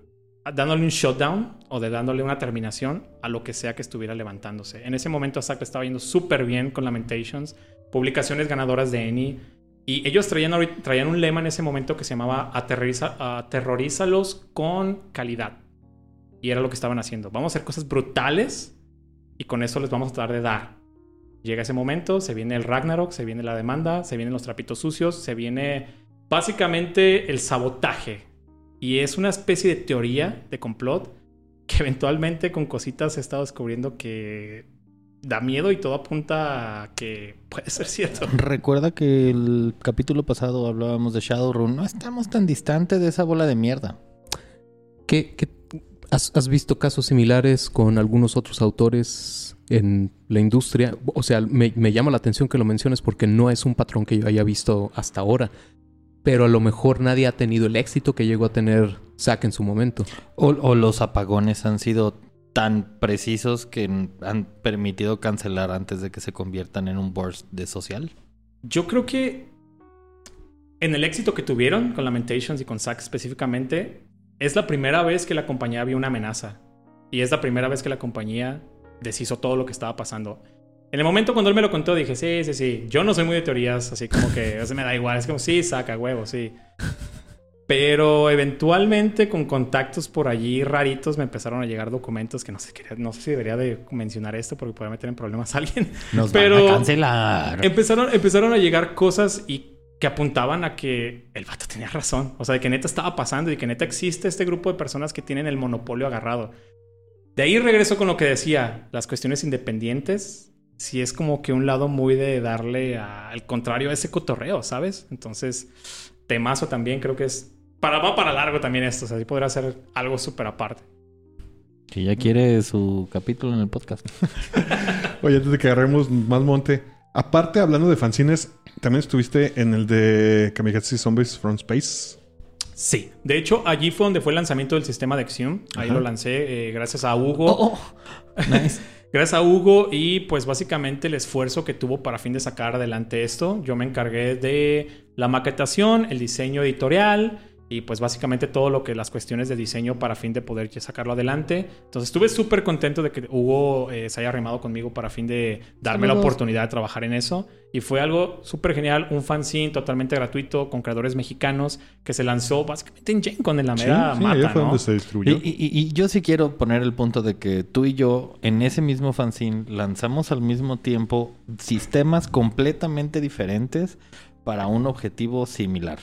dándole un shutdown o de dándole una terminación a lo que sea que estuviera levantándose. En ese momento Zack estaba yendo súper bien con Lamentations, publicaciones ganadoras de ENI, y ellos traían, traían un lema en ese momento que se llamaba Aterroriza- aterrorízalos con calidad. Y era lo que estaban haciendo. Vamos a hacer cosas brutales y con eso les vamos a tratar de dar. Llega ese momento, se viene el Ragnarok, se viene la demanda, se vienen los trapitos sucios, se viene básicamente el sabotaje. Y es una especie de teoría de complot que eventualmente con cositas he estado descubriendo que da miedo y todo apunta a que puede ser cierto. Recuerda que el capítulo pasado hablábamos de Shadowrun. No estamos tan distante de esa bola de mierda. ¿Qué, qué- has, has visto casos similares con algunos otros autores en la industria? O sea, me, me llama la atención que lo menciones porque no es un patrón que yo haya visto hasta ahora. Pero a lo mejor nadie ha tenido el éxito que llegó a tener Zack en su momento. O, o los apagones han sido tan precisos que han permitido cancelar antes de que se conviertan en un burst de social. Yo creo que en el éxito que tuvieron con Lamentations y con Zack específicamente, es la primera vez que la compañía vio una amenaza. Y es la primera vez que la compañía deshizo todo lo que estaba pasando. En el momento cuando él me lo contó, dije, sí, sí, sí. Yo no soy muy de teorías, así como que o sea, me da igual. Es como, sí, saca huevo, sí. Pero eventualmente con contactos por allí raritos me empezaron a llegar documentos que no sé, no sé si debería de mencionar esto porque puede meter en problemas a alguien. Nos Pero- van a cancelar. Empezaron, empezaron a llegar cosas y que apuntaban a que el vato tenía razón. O sea, de que neta estaba pasando y que neta existe este grupo de personas que tienen el monopolio agarrado. De ahí regreso con lo que decía, las cuestiones independientes, sí es como que un lado muy de darle a- al contrario a ese cotorreo, ¿sabes? Entonces, temazo también creo que es... Para, va para largo también esto, o sea, sí podrá ser algo súper aparte. Que ya quiere su capítulo en el podcast. Oye, antes de que agarremos más monte, aparte hablando de fanzines, también estuviste en el de Kamikaze Zombies from Space. Sí, de hecho allí fue donde fue el lanzamiento del sistema de Axiom. Ahí Ajá. lo lancé eh, gracias a Hugo. Oh, Nice. Gracias a Hugo y pues básicamente el esfuerzo que tuvo para fin de sacar adelante esto. Yo me encargué de la maquetación, el diseño editorial y pues básicamente todo lo que las cuestiones de diseño para fin de poder sacarlo adelante. Entonces estuve súper contento de que Hugo eh, se haya arrimado conmigo para fin de darme la Saludos. oportunidad de trabajar en eso. Y fue algo súper genial, un fanzine totalmente gratuito con creadores mexicanos que se lanzó básicamente en Gen Con en la mera sí, mata, fue ¿no? donde se Y, distribuyó. y- y- y yo sí quiero poner el punto de que tú y yo en ese mismo fanzine lanzamos al mismo tiempo sistemas completamente diferentes para un objetivo similar.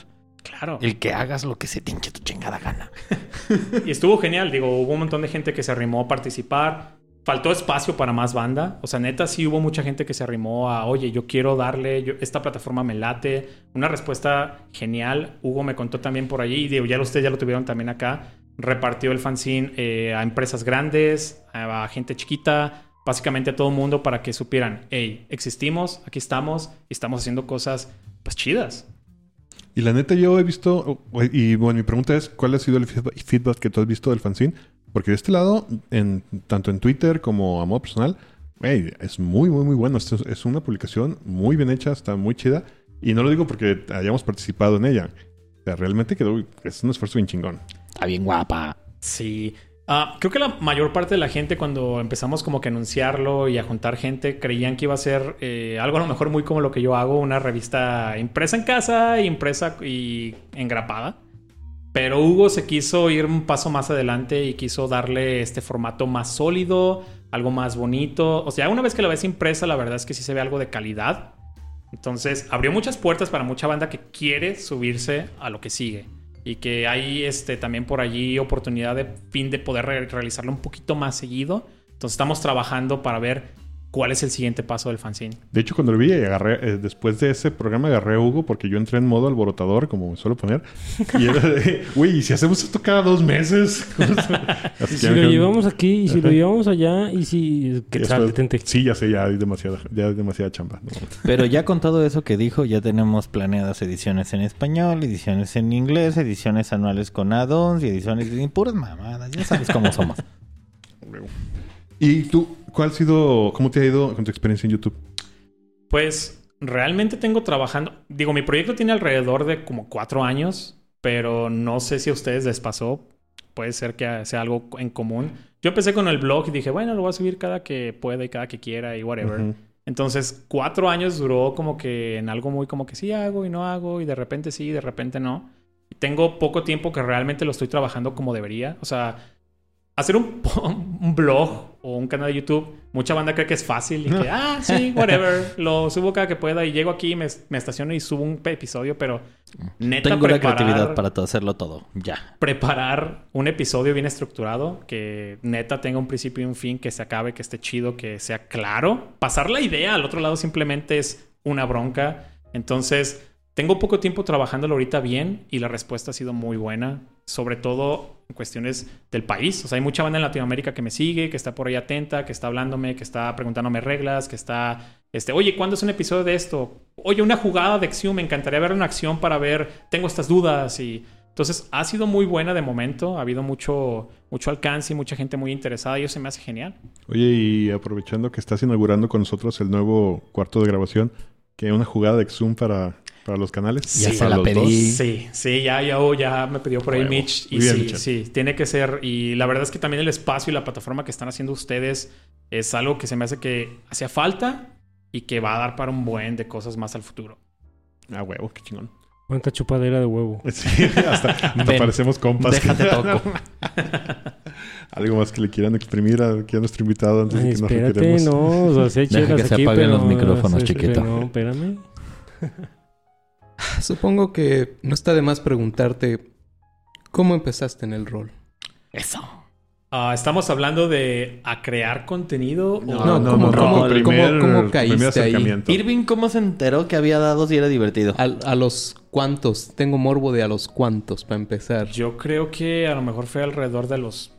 Claro. El que hagas lo que se te hinche tu chingada gana. Y estuvo genial, digo, hubo un montón de gente que se arrimó a participar. Faltó espacio para más banda. O sea, neta, sí hubo mucha gente que se arrimó a, oye, yo quiero darle, yo- esta plataforma me late. Una respuesta genial. Hugo me contó también por allí, y digo, ya ustedes ya lo tuvieron también acá. Repartió el fanzine eh, a empresas grandes, a, gente chiquita, básicamente a todo el mundo para que supieran, hey, existimos, aquí estamos y estamos haciendo cosas, pues chidas. Y la neta, yo he visto. Y bueno, mi pregunta es: ¿cuál ha sido el feedback- que tú has visto del fanzine? Porque de este lado, en, tanto en Twitter como a modo personal, güey, es muy, muy, muy bueno. Esto es, es una publicación muy bien hecha, está muy chida. Y no lo digo porque hayamos participado en ella. O sea, realmente quedó. Es un esfuerzo bien chingón. Está bien guapa. Sí. Ah, creo que la mayor parte de la gente cuando empezamos como que a anunciarlo y a juntar gente creían que iba a ser eh, algo a lo mejor muy como lo que yo hago, una revista impresa en casa, impresa y engrapada. Pero Hugo se quiso ir un paso más adelante y quiso darle este formato más sólido, algo más bonito. O sea, una vez que la ves impresa, la verdad es que sí se ve algo de calidad. Entonces, abrió muchas puertas para mucha banda que quiere subirse a lo que sigue. Y que hay este, también por allí oportunidad de fin de poder re- realizarlo un poquito más seguido. Entonces, estamos trabajando para ver cuál es el siguiente paso del fanzine. De hecho, cuando lo vi, agarré, eh, después de ese programa agarré a Hugo porque yo entré en modo alborotador, como me suelo poner. Y era de, güey, ¿y si hacemos esto cada dos meses? Así que si me lo llevamos aquí, y si lo llevamos allá, y si... ¿Qué tal? Detente. Sí, ya sé, ya hay demasiada, ya hay demasiada chamba. No. Pero ya con todo eso que dijo, ya tenemos planeadas ediciones en español, ediciones en inglés, ediciones anuales con add-ons y ediciones puras mamadas. Ya sabes cómo somos. ¿Y tú, cuál ha sido, cómo te ha ido con tu experiencia en YouTube? Pues realmente tengo trabajando. Digo, mi proyecto tiene alrededor de como cuatro años, pero no sé si a ustedes les pasó. Puede ser que sea algo en común. Yo empecé con el blog y dije, bueno, lo voy a subir cada que pueda y cada que quiera y whatever. Entonces, cuatro años duró como que en algo muy como que sí hago y no hago y de repente sí, de repente no. Y tengo poco tiempo que realmente lo estoy trabajando como debería. O sea, hacer un, un blog o un canal de YouTube, mucha banda cree que es fácil y que, ah, sí, whatever, lo subo cada que pueda y llego aquí, me, me estaciono y subo un episodio, pero neta Tengo la creatividad para hacerlo todo. Ya. preparar un episodio bien estructurado, que neta tenga un principio y un fin, que se acabe, que esté chido, que sea claro. Pasar la idea al otro lado simplemente es una bronca. Entonces, tengo poco tiempo trabajándolo ahorita bien y la respuesta ha sido muy buena, sobre todo en cuestiones del país. O sea, hay mucha banda en Latinoamérica que me sigue, que está por ahí atenta, que está hablándome, que está preguntándome reglas, que está, este, oye, ¿cuándo es un episodio de esto? Oye, una jugada de acción, me encantaría ver una acción para ver, tengo estas dudas y... Entonces, ha sido muy buena de momento, ha habido mucho, mucho alcance y mucha gente muy interesada y eso se me hace genial. Oye, y aprovechando que estás inaugurando con nosotros el nuevo cuarto de grabación, que una jugada de Zoom para, para los canales. Ya Sí, se la pedí. dos. Sí, sí, ya, ya, oh, ya me pidió por ahí. Mitch. Y bien, sí, sí, tiene que ser. Y la verdad es que también el espacio y la plataforma que están haciendo ustedes es algo que se me hace que hacía falta y que va a dar para un buen de cosas más al futuro. Ah, huevo, qué chingón. ¿Cuánta chupadera de huevo? Sí, hasta, hasta Ven, parecemos compas. Déjate toco. Algo más que le quieran exprimir aquí a nuestro invitado antes Ay, de que nos retiremos. no. O sea, Deja que se aquí, apaguen pero- los micrófonos, sí, chiquito. No, espérame. Supongo que no está de más preguntarte cómo empezaste en el rol. Eso. Ah, Estamos hablando de a crear contenido. o- No, no, ¿cómo- no, cómo- cómo- primer- cómo caíste primer ahí? acercamiento. Irving, ¿cómo se enteró que había dados y era divertido? A, a los cuantos. Tengo morbo de a los cuantos para empezar. Yo creo que a lo mejor fue alrededor de los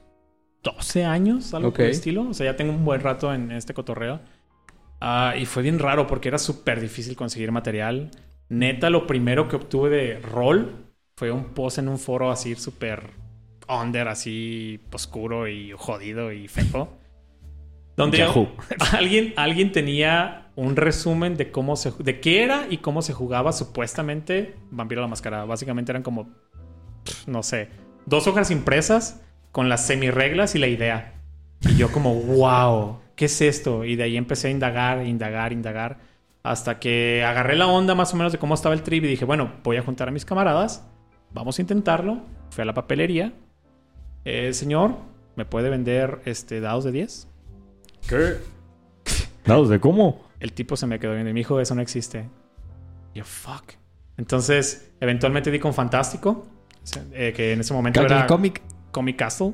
12 años, algo por el estilo. O sea, ya tengo un buen rato en este cotorreo. Ah, y fue bien raro porque era súper difícil conseguir material. Neta, lo primero que obtuve de rol fue un post en un foro así súper under, así oscuro y jodido y feo. Donde Yahoo. alguien, alguien tenía un resumen de cómo se de qué era y cómo se jugaba supuestamente Vampiro la Máscara. Básicamente eran como no sé, dos hojas impresas con las semireglas y la idea. Y yo como, wow, ¿qué es esto? Y de ahí empecé a indagar, indagar, indagar, hasta que agarré la onda más o menos de cómo estaba el trip y dije, bueno, voy a juntar a mis camaradas, vamos a intentarlo. Fui a la papelería. Eh, señor, ¿me puede vender este, dados de 10? ¿Qué? ¿Dados de cómo? El tipo se me quedó viendo y me dijo, eso no existe. Y yo, fuck. Entonces, eventualmente di con Fantástico, eh, que en ese momento era Comic. Comic Castle.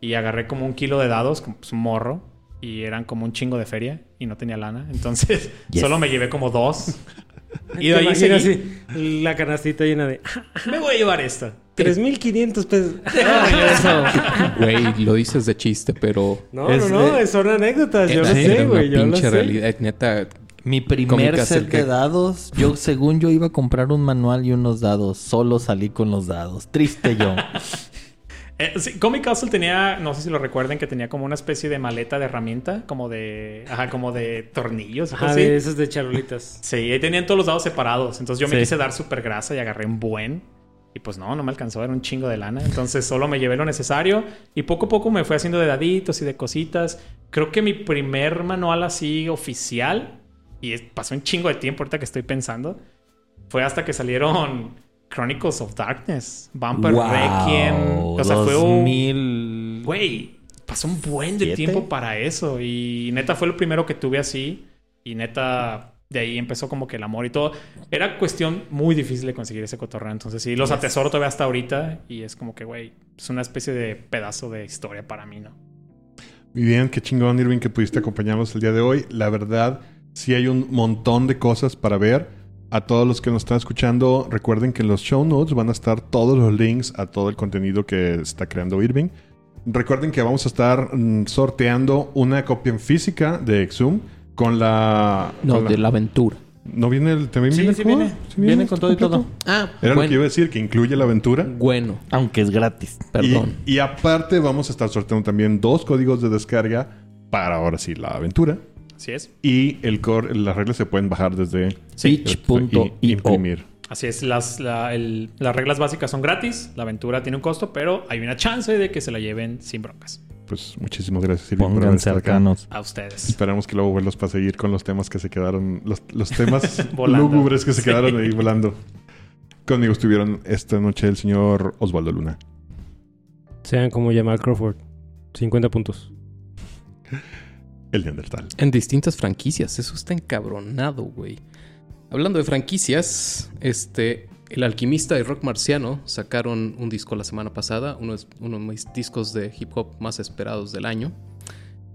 Y agarré como un kilo de dados, como pues, un morro. Y eran como un chingo de feria. Y no tenía lana. Entonces, Yes. solo me llevé como dos. y de ¿Te ahí seguí. así, la canastita llena de Me voy a llevar esta. 3.500 pesos. Güey, lo dices de chiste, pero... No, Es no, no, de- son anécdotas. Yo lo sé, güey. Yo lo pinche sé. realidad. Eh, Neta, Mi primer set que- de dados, yo según yo iba a comprar un manual y unos dados. Solo salí con los dados. Triste yo. Eh, sí, Comic Castle tenía, no sé si lo recuerden, que tenía como una especie de maleta de herramienta, como de, ajá, como de tornillos, Ajá, así. de esos de charolitas. Sí, ahí tenían todos los dados separados. Entonces yo me Sí. quise dar súper grasa y agarré un buen. Y pues no, no me alcanzó, era un chingo de lana. Entonces solo me llevé lo necesario. Y poco a poco me fui haciendo de daditos y de cositas. Creo que mi primer manual así oficial, y pasó un chingo de tiempo ahorita que estoy pensando, fue hasta que salieron Chronicles of Darkness, Vampire Requiem. O sea, fue un... 2000. Güey, pasó un buen de ¿Siete? tiempo para eso. Y neta fue lo primero que tuve así. Y neta, de ahí empezó como que el amor y todo. Era cuestión muy difícil de conseguir ese cotorreo. Entonces sí, los atesoro todavía hasta ahorita. Y es como que, güey, es una especie de pedazo de historia para mí, ¿no? Muy bien, qué chingón, Irving, que pudiste acompañarnos el día de hoy. La verdad, sí hay un montón de cosas para ver. A todos los que nos están escuchando, recuerden que en los show notes van a estar todos los links a todo el contenido que está creando Irving. Recuerden que vamos a estar mm, sorteando una copia en física de Exum con la... no, con la- de la aventura. ¿No viene el... ¿También Sí, viene sí viene. ¿Sí Viene con todo y todo. Ah, Era lo que iba a decir, que incluye la aventura. bueno, Aunque es gratis. perdón. Y, y aparte vamos a estar sorteando también dos códigos de descarga para ahora sí la aventura. Así es. Y el core, las reglas se pueden bajar desde Pitch.io. y imprimir. Así es. Las, la- el- las reglas básicas son gratis. La aventura tiene un costo, pero hay una chance de que se la lleven sin broncas. Pues muchísimas gracias, Irving, por haber acá. cercanos. A ustedes. Esperamos que luego verlos para seguir con los temas que se quedaron, los, los temas Volando. lúgubres que se Sí. quedaron ahí volando. Conmigo estuvieron esta noche el señor Osvaldo Luna. Sean como Jamal Crawford. 50 puntos. El Neandertal. En distintas franquicias. Eso está encabronado, güey. Hablando de franquicias, este, El Alquimista y Rock Marciano sacaron un disco la semana pasada, uno, es- uno de mis discos de hip hop más esperados del año.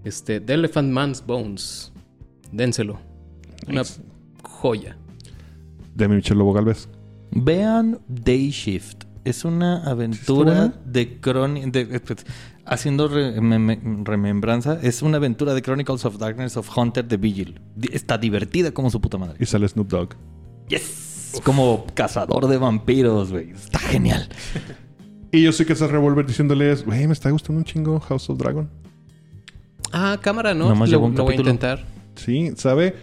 Este, The Elephant Man's Bones. Dénselo. Una Nice. joya. Demi Michel Lobo Galvez. Vean Day Shift. Es una aventura de crónica. haciendo re- me- me- remembranza, es una aventura de Chronicles of Darkness of Hunter the Vigil. Está divertida como su puta madre. Y sale Snoop Dogg. Yes. Es como cazador de vampiros, güey. Está genial. Y yo soy que se Revolver diciéndoles, güey, me está gustando un chingo House of Dragon. Ah, cámara, ¿no? Nomás lo, llevo un lo voy a intentar. Sí, ¿sabe?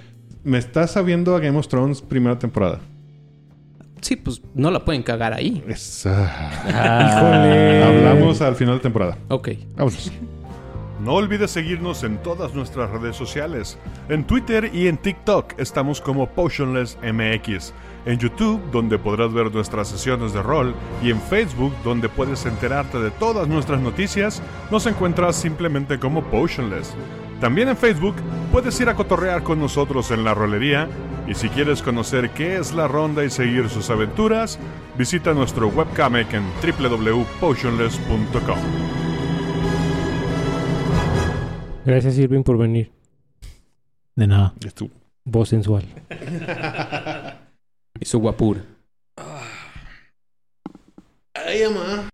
Me está sabiendo a Game of Thrones primera temporada. Sí, pues no la pueden cagar ahí. Ah, Híjole. Hablamos al final de temporada. Ok. Vámonos. No olvides seguirnos en todas nuestras redes sociales. En Twitter y en TikTok estamos como Potionless MX. En YouTube, donde podrás ver nuestras sesiones de rol. Y en Facebook, donde puedes enterarte de todas nuestras noticias, nos encuentras simplemente como Potionless. También en Facebook puedes ir a cotorrear con nosotros en la rolería y si quieres conocer qué es la ronda y seguir sus aventuras, visita nuestro webcomic en www.potionless.com. Gracias, Irving, por venir. De nada. Estuvo. Voz sensual. Y su guapura. Ay, mamá.